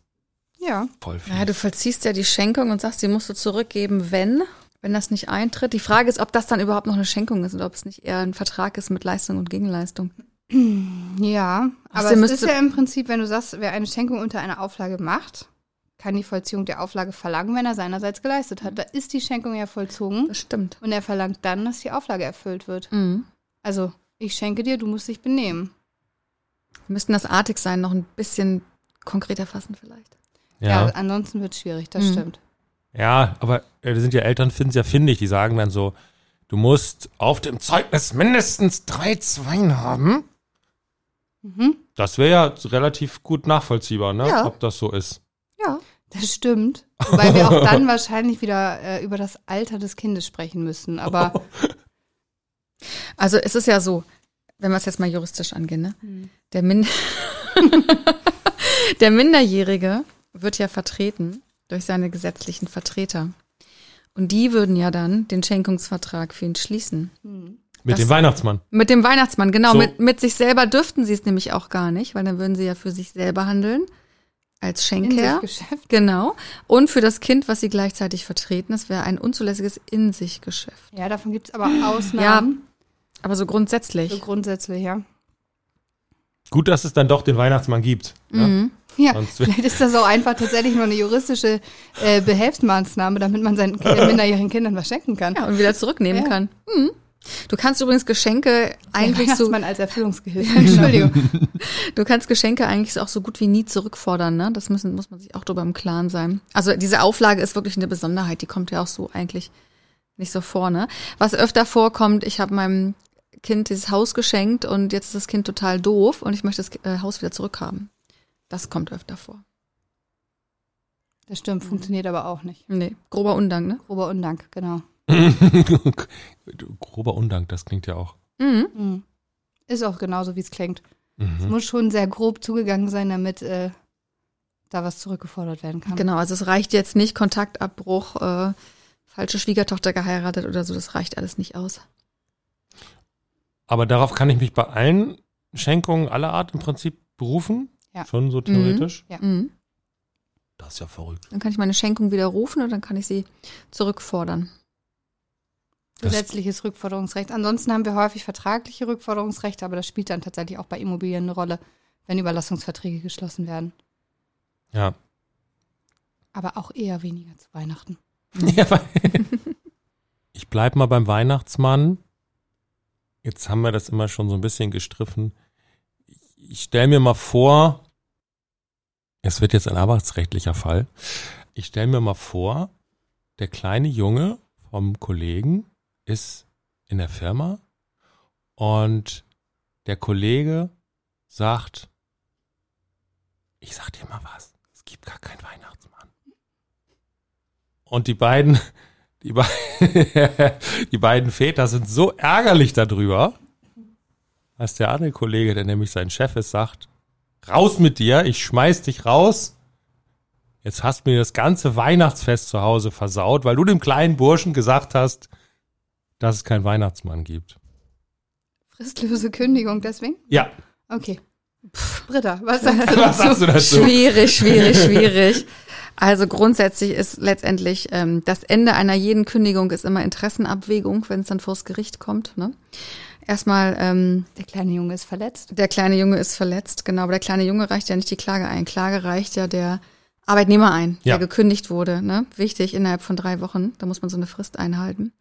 S2: Ja.
S1: Voll viel.
S3: Ja, du vollziehst ja die Schenkung und sagst, die musst du zurückgeben, wenn, wenn das nicht eintritt. Die Frage ist, ob das dann überhaupt noch eine Schenkung ist oder ob es nicht eher ein Vertrag ist mit Leistung und Gegenleistung.
S2: Ja, aber es ist ja im Prinzip, wenn du sagst, wer eine Schenkung unter einer Auflage macht, kann die Vollziehung der Auflage verlangen, wenn er seinerseits geleistet hat. Da ist die Schenkung ja vollzogen
S3: Das stimmt.
S2: und er verlangt dann, dass die Auflage erfüllt wird.
S3: Mhm.
S2: Also, ich schenke dir, du musst dich benehmen.
S3: Wir müssten das artig sein, noch ein bisschen konkreter fassen vielleicht.
S2: Ja,
S1: ja.
S2: ansonsten wird es schwierig, das
S3: Mhm.
S2: stimmt.
S1: Ja, aber äh, da sind ja Eltern, finden es ja findig, die sagen dann so, du musst auf dem Zeugnis mindestens drei Zweien haben.
S2: Mhm.
S1: Das wäre ja relativ gut nachvollziehbar, ne?
S3: Ja.
S1: Ob das so ist.
S3: Ja.
S2: Das stimmt. Wobei wir auch dann wahrscheinlich wieder äh, über das Alter des Kindes sprechen müssen. Aber (laughs)
S3: Also es ist ja so, wenn wir es jetzt mal juristisch angehen, ne?
S2: Hm.
S3: Der, Min (laughs) der Minderjährige wird ja vertreten durch seine gesetzlichen Vertreter. Und die würden ja dann den Schenkungsvertrag für ihn schließen.
S2: hm.
S1: Mit
S3: Das-
S1: dem Weihnachtsmann.
S3: Mit dem Weihnachtsmann, genau.
S1: So.
S3: Mit, mit sich selber dürften sie es nämlich auch gar nicht, weil dann würden sie ja für sich selber handeln. Als Schenker.
S2: Geschäft.
S3: Genau. Und für das Kind, was sie gleichzeitig vertreten. Das wäre ein unzulässiges In-sich-Geschäft.
S2: Ja, davon gibt es aber Ausnahmen.
S3: Aber so grundsätzlich.
S2: So grundsätzlich, ja.
S1: Gut, dass es dann doch den Weihnachtsmann gibt. Ne?
S3: Mhm.
S2: Ja,
S1: wär-
S2: vielleicht ist das auch einfach tatsächlich nur eine juristische äh, Behelfsmaßnahme, damit man seinen Ki- (laughs) minderjährigen Kindern was schenken kann.
S3: Ja, und wieder zurücknehmen
S2: Ja.
S3: kann. Mhm. Du kannst übrigens Geschenke eigentlich so,
S2: Weihnachtsmann als Erfüllungsgehilfe. (laughs) Entschuldigung. (laughs)
S3: du kannst Geschenke eigentlich auch so gut wie nie zurückfordern, ne? Das müssen, muss man sich auch drüber im Klaren sein. Also diese Auflage ist wirklich eine Besonderheit, die kommt ja auch so eigentlich nicht so vor, ne? Was öfter vorkommt, ich habe meinem Kind dieses Haus geschenkt und jetzt ist das Kind total doof und ich möchte das äh, Haus wieder zurückhaben. Das kommt öfter vor.
S2: Das stimmt, funktioniert aber auch nicht.
S3: Nee, grober Undank, ne?
S2: Grober Undank, genau. (laughs)
S1: Grober Undank, das klingt ja auch.
S3: Mhm.
S2: Mhm. Ist auch genauso, wie es klingt. Es
S1: Mhm.
S2: muss schon sehr grob zugegangen sein, damit äh, da was zurückgefordert werden kann.
S3: Genau, also es reicht jetzt nicht Kontaktabbruch, äh, falsche Schwiegertochter geheiratet oder so, das reicht alles nicht aus.
S1: Aber darauf kann ich mich bei allen Schenkungen aller Art im Prinzip berufen.
S2: Ja.
S1: Schon so theoretisch.
S2: Ja.
S3: Mhm.
S1: Das ist ja verrückt.
S3: Dann kann ich meine Schenkung widerrufen und dann kann ich sie zurückfordern.
S2: Gesetzliches Rückforderungsrecht. Ansonsten haben wir häufig vertragliche Rückforderungsrechte, aber das spielt dann tatsächlich auch bei Immobilien eine Rolle, wenn Überlassungsverträge geschlossen werden.
S1: Ja.
S2: Aber auch eher weniger zu Weihnachten.
S1: Ja, (laughs) ich bleib mal beim Weihnachtsmann. Jetzt haben wir das immer schon so ein bisschen gestriffen. Ich stelle mir mal vor, es wird jetzt ein arbeitsrechtlicher Fall. Ich stelle mir mal vor, der kleine Junge vom Kollegen ist in der Firma und der Kollege sagt, ich sag dir mal was, es gibt gar keinen Weihnachtsmann. Und die beiden, (laughs) die, be (laughs) die beiden Väter sind so ärgerlich darüber, als der andere Kollege, der nämlich sein Chef ist, sagt, raus mit dir, ich schmeiß dich raus. Jetzt hast du mir das ganze Weihnachtsfest zu Hause versaut, weil du dem kleinen Burschen gesagt hast, dass es keinen Weihnachtsmann gibt.
S2: Fristlose Kündigung deswegen?
S1: Ja,
S2: Okay. Britta, was (laughs) sagst du
S1: was
S2: dazu?
S1: sagst du dazu?
S3: Schwierig, schwierig, (laughs) schwierig. Also grundsätzlich ist letztendlich ähm, das Ende einer jeden Kündigung ist immer Interessenabwägung, wenn es dann vors Gericht kommt. Ne? Erstmal, ähm,
S2: Der kleine Junge ist verletzt.
S3: der kleine Junge ist verletzt, genau, aber der kleine Junge reicht ja nicht die Klage ein. Klage reicht ja der Arbeitnehmer ein,
S1: Ja.
S3: der gekündigt wurde. Ne? Wichtig, innerhalb von drei Wochen, da muss man so eine Frist einhalten.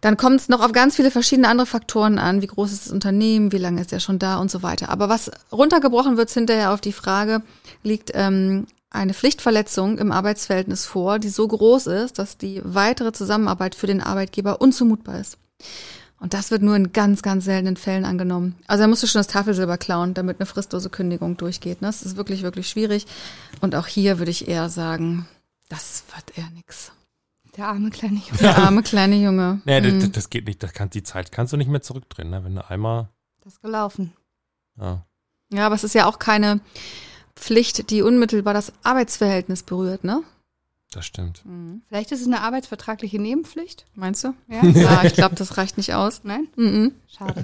S3: Dann kommt es noch auf ganz viele verschiedene andere Faktoren an. Wie groß ist das Unternehmen, wie lange ist er schon da und so weiter. Aber was runtergebrochen wird hinterher auf die Frage, liegt ähm, eine Pflichtverletzung im Arbeitsverhältnis vor, die so groß ist, dass die weitere Zusammenarbeit für den Arbeitgeber unzumutbar ist. Und das wird nur in ganz, ganz seltenen Fällen angenommen. Also er musste schon das Tafelsilber klauen, damit eine fristlose Kündigung durchgeht. ne? Das ist wirklich, wirklich schwierig. Und auch hier würde ich eher sagen, das wird eher nix.
S2: Der arme kleine Junge.
S3: Der arme kleine Junge. (laughs)
S1: Nee,
S3: Mhm.
S1: das, das geht nicht. Das kann, die Zeit kannst du nicht mehr zurückdrehen, ne? wenn du einmal.
S2: Das ist gelaufen.
S1: Ja.
S3: Ja, aber es ist ja auch keine Pflicht, die unmittelbar das Arbeitsverhältnis berührt, ne?
S1: Das stimmt.
S2: Vielleicht ist es eine arbeitsvertragliche Nebenpflicht.
S3: Meinst du? (laughs)
S2: Ja?
S3: Ja, ich glaube, das reicht nicht aus.
S2: Nein?
S3: Mhm.
S2: Schade.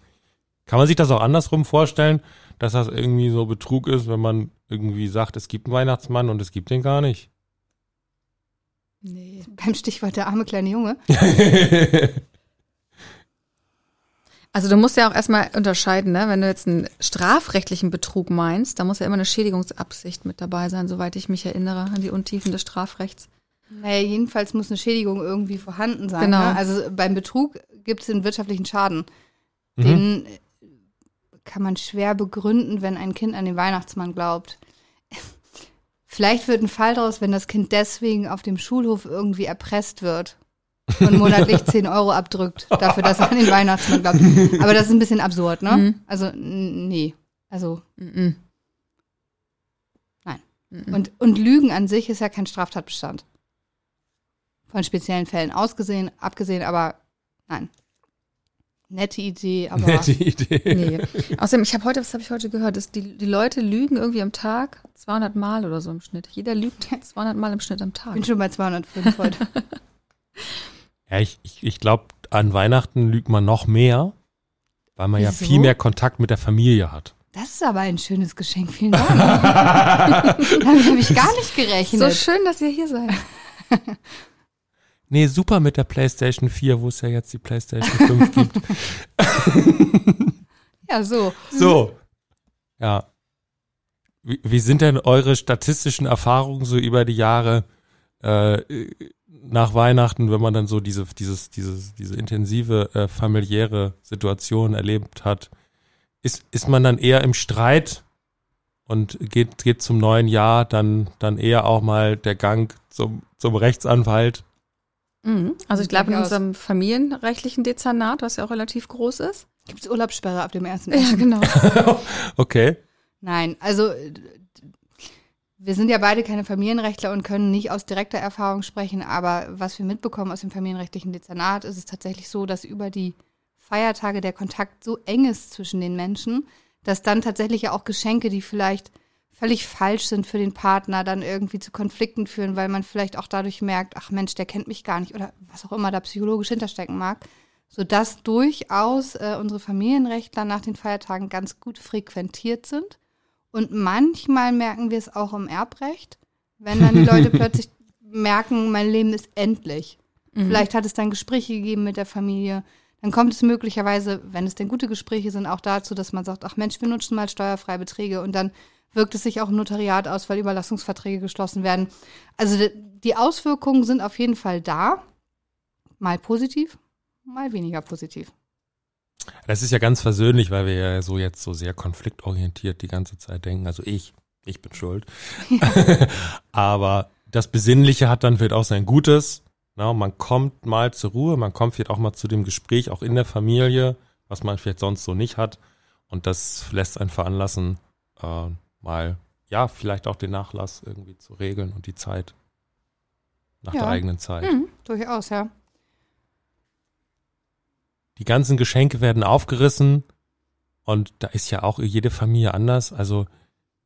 S2: (laughs)
S1: Kann man sich das auch andersrum vorstellen, dass das irgendwie so Betrug ist, wenn man irgendwie sagt, es gibt einen Weihnachtsmann und es gibt den gar nicht?
S2: Nee. Beim Stichwort der arme kleine Junge. (laughs)
S3: Also du musst ja auch erstmal unterscheiden, ne? wenn du jetzt einen strafrechtlichen Betrug meinst, da muss ja immer eine Schädigungsabsicht mit dabei sein, soweit ich mich erinnere an die Untiefen des Strafrechts.
S2: Naja, jedenfalls muss eine Schädigung irgendwie vorhanden sein.
S3: Genau.
S2: Ne? Also beim Betrug gibt es den wirtschaftlichen Schaden.
S1: Mhm.
S2: Den kann man schwer begründen, wenn ein Kind an den Weihnachtsmann glaubt. Vielleicht wird ein Fall daraus, wenn das Kind deswegen auf dem Schulhof irgendwie erpresst wird und monatlich (laughs) 10 Euro abdrückt, dafür, dass er an den Weihnachtsmann glaubt. Aber das ist ein bisschen absurd, ne?
S3: Mhm.
S2: Also, nee. Also,
S3: Mhm.
S2: Nein.
S3: Mhm.
S2: und, und Lügen an sich ist ja kein Straftatbestand. Von speziellen Fällen ausgesehen, abgesehen, aber nein. Nette Idee, aber
S1: Nette (laughs) Idee.
S3: Nee. Außerdem, ich habe heute, was habe ich heute gehört, dass die, die Leute lügen irgendwie am Tag 200 Mal oder so im Schnitt. Jeder lügt (laughs) 200 Mal im Schnitt am
S2: ich
S3: Tag.
S2: bin schon bei 205 heute.
S1: Ja, ich, ich, ich glaube, an Weihnachten lügt man noch mehr, weil man ja
S2: Wieso?
S1: viel mehr Kontakt mit der Familie hat.
S2: Das ist aber ein schönes Geschenk. Vielen Dank. (laughs) Damit habe ich gar nicht
S3: So
S2: gerechnet.
S3: schön, dass ihr hier seid. (laughs)
S1: Nee, super mit der PlayStation 4, wo es ja jetzt die PlayStation 5 (laughs) gibt.
S2: ja, so.
S1: So. Ja. Wie, wie sind denn eure statistischen Erfahrungen so über die Jahre? Äh, nach Weihnachten, wenn man dann so diese, dieses, dieses, diese intensive äh, familiäre Situation erlebt hat, ist, ist man dann eher im Streit und geht, geht zum neuen Jahr dann, dann eher auch mal der Gang zum, zum Rechtsanwalt.
S3: Mhm. Also ich glaube in unserem familienrechtlichen Dezernat, was ja auch relativ groß ist.
S2: Gibt es Urlaubssperre ab dem ersten?
S3: Ja, genau. (laughs)
S1: Okay.
S2: Nein, also wir sind ja beide keine Familienrechtler und können nicht aus direkter Erfahrung sprechen, aber was wir mitbekommen aus dem familienrechtlichen Dezernat, ist es tatsächlich so, dass über die Feiertage der Kontakt so eng ist zwischen den Menschen, dass dann tatsächlich ja auch Geschenke, die vielleicht völlig falsch sind für den Partner, dann irgendwie zu Konflikten führen, weil man vielleicht auch dadurch merkt, ach Mensch, der kennt mich gar nicht oder was auch immer da psychologisch hinterstecken mag, sodass durchaus äh, unsere Familienrechtler nach den Feiertagen ganz gut frequentiert sind. Und manchmal merken wir es auch im Erbrecht, wenn dann die Leute (laughs) plötzlich merken, mein Leben ist endlich. Vielleicht hat es dann Gespräche gegeben mit der Familie. Dann kommt es möglicherweise, wenn es denn gute Gespräche sind, auch dazu, dass man sagt, ach Mensch, wir nutzen mal steuerfreie Beträge und dann wirkt es sich auch im Notariat aus, weil Überlassungsverträge geschlossen werden. Also die Auswirkungen sind auf jeden Fall da. Mal positiv, mal weniger positiv.
S1: Das ist ja ganz versöhnlich, weil wir ja so jetzt so sehr konfliktorientiert die ganze Zeit denken. Also ich, ich bin schuld. (laughs) Aber das Besinnliche hat dann vielleicht auch sein Gutes. Na, man kommt mal zur Ruhe, man kommt vielleicht auch mal zu dem Gespräch, auch in der Familie, was man vielleicht sonst so nicht hat. Und das lässt einen veranlassen, äh, mal, ja, vielleicht auch den Nachlass irgendwie zu regeln und die Zeit nach
S2: Ja.
S1: der eigenen Zeit.
S2: Mhm, durchaus, ja.
S1: Die ganzen Geschenke werden aufgerissen und da ist ja auch jede Familie anders. Also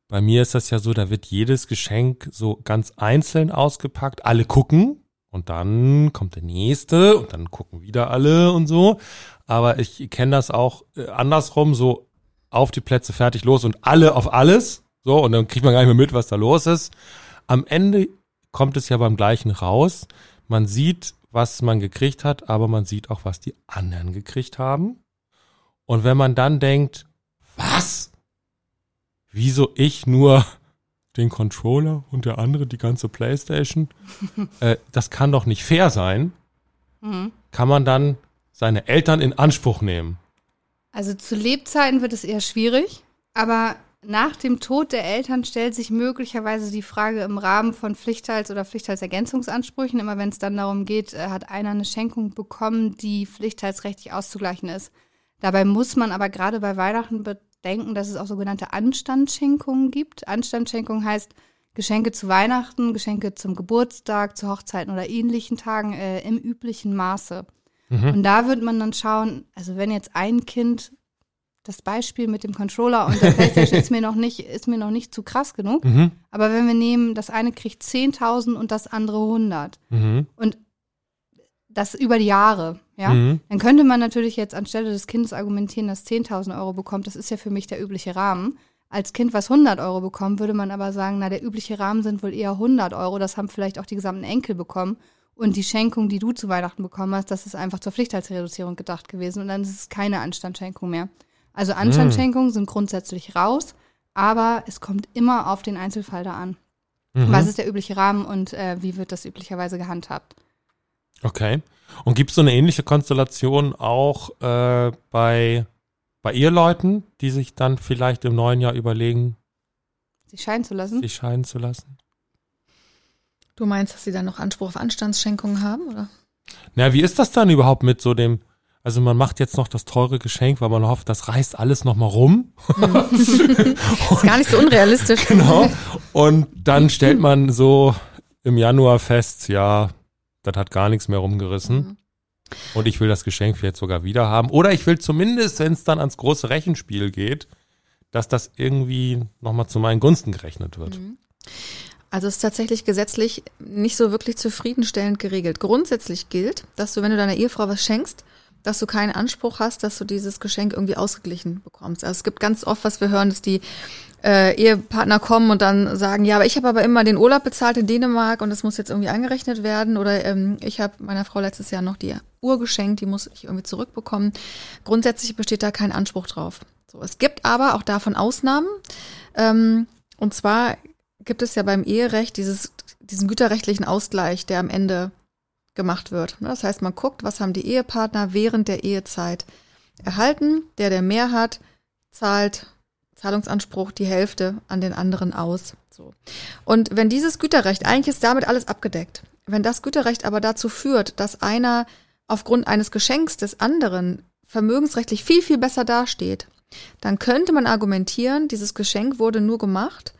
S1: bei mir ist das ja so, da wird jedes Geschenk so ganz einzeln ausgepackt. Alle gucken und dann kommt der nächste und dann gucken wieder alle und so. Aber ich kenne das auch äh, andersrum, so auf die Plätze fertig los und alle auf alles. So, und dann kriegt man gar nicht mehr mit, was da los ist. Am Ende kommt es ja beim gleichen raus. Man sieht, was man gekriegt hat, aber man sieht auch, was die anderen gekriegt haben. Und wenn man dann denkt, was? Wieso ich nur (laughs) den Controller und der andere die ganze Playstation? (laughs) äh, das kann doch nicht fair sein.
S2: Mhm.
S1: Kann man dann seine Eltern in Anspruch nehmen?
S2: Also zu Lebzeiten wird es eher schwierig, aber nach dem Tod der Eltern stellt sich möglicherweise die Frage im Rahmen von Pflichtteils- oder Pflichtteilsergänzungsansprüchen, immer wenn es dann darum geht, äh, hat einer eine Schenkung bekommen, die pflichtteilsrechtlich auszugleichen ist. Dabei muss man aber gerade bei Weihnachten bedenken, dass es auch sogenannte Anstandsschenkungen gibt. Anstandsschenkung heißt Geschenke zu Weihnachten, Geschenke zum Geburtstag, zu Hochzeiten oder ähnlichen Tagen äh, im üblichen Maße. Und da wird man dann schauen, also wenn jetzt ein Kind das Beispiel mit dem Controller und der Playstation (laughs) ist mir noch nicht, ist mir noch nicht zu krass genug.
S1: Mhm.
S2: Aber wenn wir nehmen, das eine kriegt 10.000 und das andere 100
S1: Mhm.
S2: und das über die Jahre, ja,
S1: Mhm.
S2: dann könnte man natürlich jetzt anstelle des Kindes argumentieren, dass 10.000 Euro bekommt. Das ist ja für mich der übliche Rahmen. Als Kind, was 100 Euro bekommt, würde man aber sagen, na, der übliche Rahmen sind wohl eher 100 Euro. Das haben vielleicht auch die gesamten Enkel bekommen. Und die Schenkung, die du zu Weihnachten bekommen hast, das ist einfach zur Pflichtteilsreduzierung gedacht gewesen. Und dann ist es keine Anstandsschenkung mehr. Also Anstandsschenkungen sind grundsätzlich raus, aber es kommt immer auf den Einzelfall da an.
S1: Mhm.
S2: Was ist der übliche Rahmen und äh, wie wird das üblicherweise gehandhabt?
S1: Okay. Und gibt es so eine ähnliche Konstellation auch äh, bei, bei Eheleuten, die sich dann vielleicht im neuen Jahr überlegen,
S2: Sich scheiden zu lassen?
S1: sich scheiden zu lassen?
S3: Du meinst, dass sie dann noch Anspruch auf Anstandsschenkungen haben, oder?
S1: Na, wie ist das dann überhaupt mit so dem, also man macht jetzt noch das teure Geschenk, weil man hofft, das reißt alles nochmal rum. (laughs)
S3: Ist gar nicht so unrealistisch. (laughs)
S1: Genau. Und dann stellt man so im Januar fest, ja, das hat gar nichts mehr rumgerissen.
S3: Mhm.
S1: Und ich will das Geschenk vielleicht sogar wieder haben. Oder ich will zumindest, wenn es dann ans große Rechenspiel geht, dass das irgendwie nochmal zu meinen Gunsten gerechnet wird.
S3: Also es ist tatsächlich gesetzlich nicht so wirklich zufriedenstellend geregelt. Grundsätzlich gilt, dass du, wenn du deiner Ehefrau was schenkst, dass du keinen Anspruch hast, dass du dieses Geschenk irgendwie ausgeglichen bekommst. Also es gibt ganz oft, was wir hören, dass die äh, Ehepartner kommen und dann sagen, ja, aber ich habe aber immer den Urlaub bezahlt in Dänemark und das muss jetzt irgendwie angerechnet werden. Oder ähm, ich habe meiner Frau letztes Jahr noch die Uhr geschenkt, die muss ich irgendwie zurückbekommen. Grundsätzlich besteht da kein Anspruch drauf. So, es gibt aber auch davon Ausnahmen. Ähm, und zwar gibt es ja beim Eherecht dieses, diesen güterrechtlichen Ausgleich, der am Ende gemacht wird. Das heißt, man guckt, was haben die Ehepartner während der Ehezeit erhalten. Der, der mehr hat, zahlt Zahlungsanspruch die Hälfte an den anderen aus. So. Und wenn dieses Güterrecht, eigentlich ist damit alles abgedeckt, wenn das Güterrecht aber dazu führt, dass einer aufgrund eines Geschenks des anderen vermögensrechtlich viel, viel besser dasteht, dann könnte man argumentieren, dieses Geschenk wurde nur gemacht,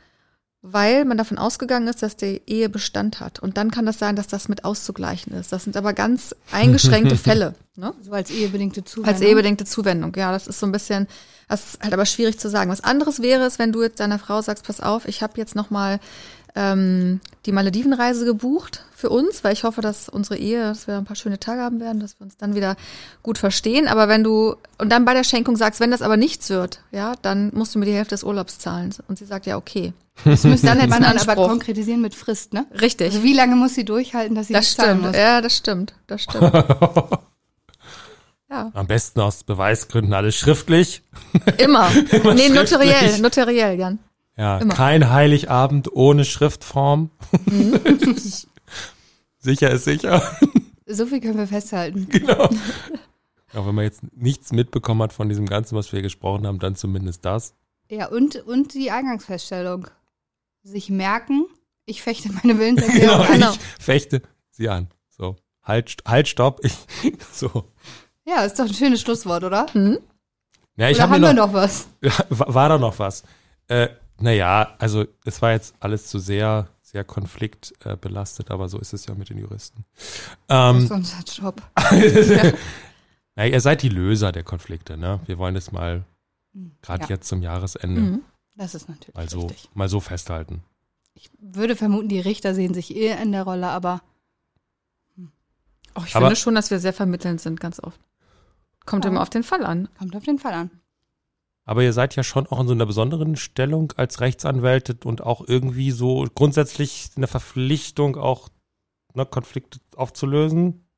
S3: weil man davon ausgegangen ist, dass die Ehe Bestand hat. Und dann kann das sein, dass das mit auszugleichen ist. Das sind aber ganz (laughs) eingeschränkte Fälle. Ne?
S2: So als ehebedingte Zuwendung.
S3: Als ehebedingte Zuwendung, ja. Das ist so ein bisschen, das ist halt aber schwierig zu sagen. Was anderes wäre es, wenn du jetzt deiner Frau sagst, pass auf, ich habe jetzt noch mal ähm, die Maledivenreise gebucht für uns, weil ich hoffe, dass unsere Ehe, dass wir ein paar schöne Tage haben werden, dass wir uns dann wieder gut verstehen. Aber wenn du und dann bei der Schenkung sagst, wenn das aber nichts wird, ja, dann musst du mir die Hälfte des Urlaubs zahlen. Und sie sagt ja, okay.
S2: Das müsste
S3: Dann (laughs)
S2: man dann aber konkretisieren mit Frist, ne?
S3: Richtig.
S2: Also wie lange muss sie durchhalten, dass sie
S3: das
S2: zahlen
S3: stimmt.
S2: muss?
S3: Ja, das stimmt. Das stimmt. (laughs) ja.
S1: Am besten aus Beweisgründen alles schriftlich.
S3: Immer. (laughs)
S1: Immer
S3: nee,
S1: schriftlich.
S3: notariell, notariell, Jan.
S1: Ja,
S3: Immer.
S1: kein Heiligabend ohne Schriftform.
S3: Mhm. (laughs)
S1: sicher ist sicher.
S2: So viel können wir festhalten.
S1: genau. (laughs) Auch wenn man jetzt nichts mitbekommen hat von diesem Ganzen, was wir hier gesprochen haben, dann zumindest das.
S2: Ja, und, und die Eingangsfeststellung. Sich merken, ich fechte meine Willenserklärung (laughs) an.
S3: genau.
S1: Ich fechte sie an. So. Halt, halt, stopp. Ich, so.
S2: Ja, ist doch ein schönes Schlusswort, oder?
S1: Ja, ich
S2: oder
S1: hab
S2: haben
S1: mir
S2: wir
S1: noch,
S2: noch was?
S1: War, war da noch was? Äh, naja, also es war jetzt alles zu sehr, sehr konfliktbelastet, äh, aber so ist es ja mit den Juristen.
S2: Das
S1: Ähm,
S2: ist unser Job. (laughs)
S1: na, ihr seid die Löser der Konflikte, ne? Wir wollen das mal gerade
S2: Ja.
S1: jetzt zum Jahresende
S3: Mhm.
S2: Das ist natürlich
S1: mal, so,
S2: richtig.
S1: mal so festhalten.
S2: Ich würde vermuten, die Richter sehen sich eher in der Rolle, aber
S3: Oh, ich
S1: Aber-
S3: finde schon, dass wir sehr vermittelnd sind, ganz oft. Kommt
S2: Ja.
S3: immer auf den Fall an.
S2: kommt auf den Fall an.
S1: Aber ihr seid ja schon auch in so einer besonderen Stellung als Rechtsanwälte und auch irgendwie so grundsätzlich eine Verpflichtung, auch ne, Konflikte aufzulösen.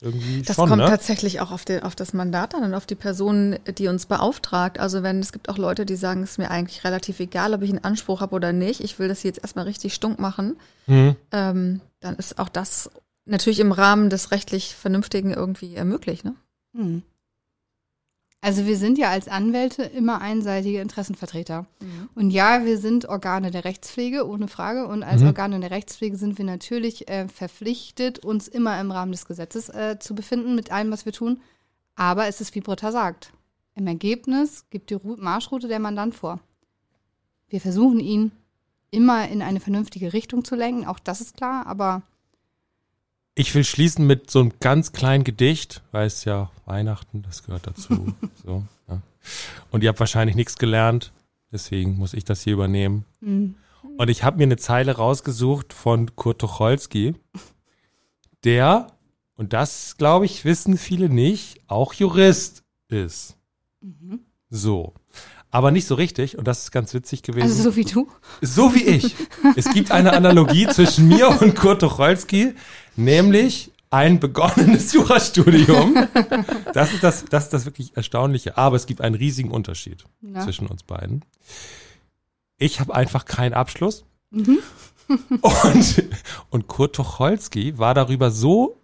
S1: Irgendwie
S3: Das
S1: schon,
S3: kommt
S1: ne?
S3: tatsächlich auch auf, den, auf das Mandat an und auf die Person, die uns beauftragt. Also wenn es gibt auch Leute, die sagen, es ist mir eigentlich relativ egal, ob ich einen Anspruch habe oder nicht. Ich will das jetzt erstmal richtig stunk machen.
S1: Mhm.
S3: Ähm, dann ist auch das natürlich im Rahmen des rechtlich Vernünftigen irgendwie möglich. Ne?
S2: Hm. Also wir sind ja als Anwälte immer einseitige Interessenvertreter. Und ja, wir sind Organe der Rechtspflege, ohne Frage. Und als
S1: Mhm.
S2: Organe der Rechtspflege sind wir natürlich äh, verpflichtet, uns immer im Rahmen des Gesetzes äh, zu befinden mit allem, was wir tun. Aber es ist, wie Britta sagt, im Ergebnis gibt die Ru Marschroute der Mandant vor. Wir versuchen ihn immer in eine vernünftige Richtung zu lenken, auch das ist klar, aber
S1: Ich will schließen mit so einem ganz kleinen Gedicht, weil es ja Weihnachten, das gehört dazu. (laughs) so, ja. Und ihr habt wahrscheinlich nichts gelernt, deswegen muss ich das hier übernehmen.
S2: mh,
S1: Und ich habe mir eine Zeile rausgesucht von Kurt Tucholsky, der, und das glaube ich, wissen viele nicht, auch Jurist ist.
S2: mhm.
S1: So. Aber nicht so richtig, und das ist ganz witzig gewesen.
S2: also so wie du.
S1: So wie ich. Es gibt eine Analogie zwischen mir und Kurt Tucholsky, nämlich ein begonnenes (laughs) Jurastudium. Das ist das, das ist das wirklich Erstaunliche. Aber es gibt einen riesigen Unterschied
S2: Ja.
S1: zwischen uns beiden. Ich habe einfach keinen Abschluss.
S2: Mhm.
S1: Und, und Kurt Tucholsky war darüber so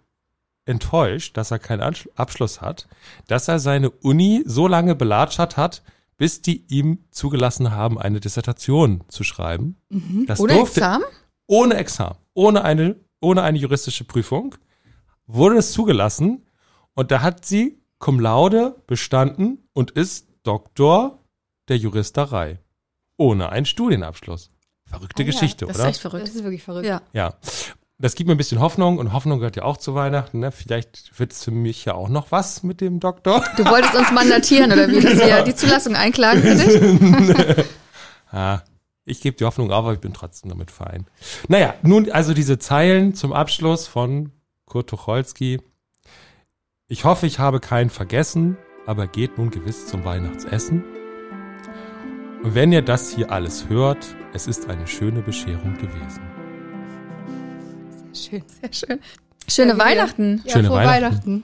S1: enttäuscht, dass er keinen Abschluss hat, dass er seine Uni so lange belatschert hat, bis die ihm zugelassen haben, eine Dissertation zu schreiben. Das
S3: Oder
S1: durfte
S3: Examen?
S1: ohne Examen, ohne eine, ohne eine juristische Prüfung, wurde es zugelassen und da hat sie cum laude bestanden und ist Doktor der Juristerei. Ohne einen Studienabschluss. Verrückte
S2: Ah ja,
S1: Geschichte,
S3: Das
S1: oder?
S3: ist echt verrückt.
S2: Das ist wirklich verrückt.
S3: Ja.
S1: Ja. Das gibt mir ein bisschen Hoffnung und Hoffnung gehört ja auch zu Weihnachten. Ne? Vielleicht wird es für mich ja auch noch was mit dem Doktor.
S3: Du wolltest uns mandatieren oder wie? Dass wir die Zulassung einklagen für dich? (laughs)
S1: Ah, ich gebe die Hoffnung auf, aber ich bin trotzdem damit fein. Naja, nun also diese Zeilen zum Abschluss von Kurt Tucholsky. Ich hoffe, ich habe keinen vergessen, aber geht nun gewiss zum Weihnachtsessen. Und wenn ihr das hier alles hört, es ist eine schöne Bescherung gewesen.
S2: Schön.
S3: Sehr schön. Schöne
S2: wir-
S3: Weihnachten.
S2: Ja,
S1: Schöne
S2: frohe
S1: Weihnachten.
S2: Weihnachten.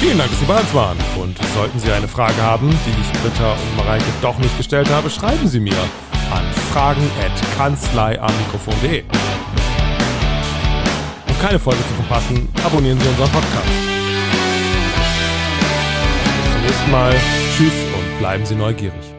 S1: Vielen Dank, dass Sie bei uns waren. Und sollten Sie eine Frage haben, die ich Britta und Mareike doch nicht gestellt habe, schreiben Sie mir an fragen.kanzleiamikrofon.de. Um keine Folge zu verpassen, abonnieren Sie unseren Podcast. Bis zum nächsten Mal. Tschüss und bleiben Sie neugierig.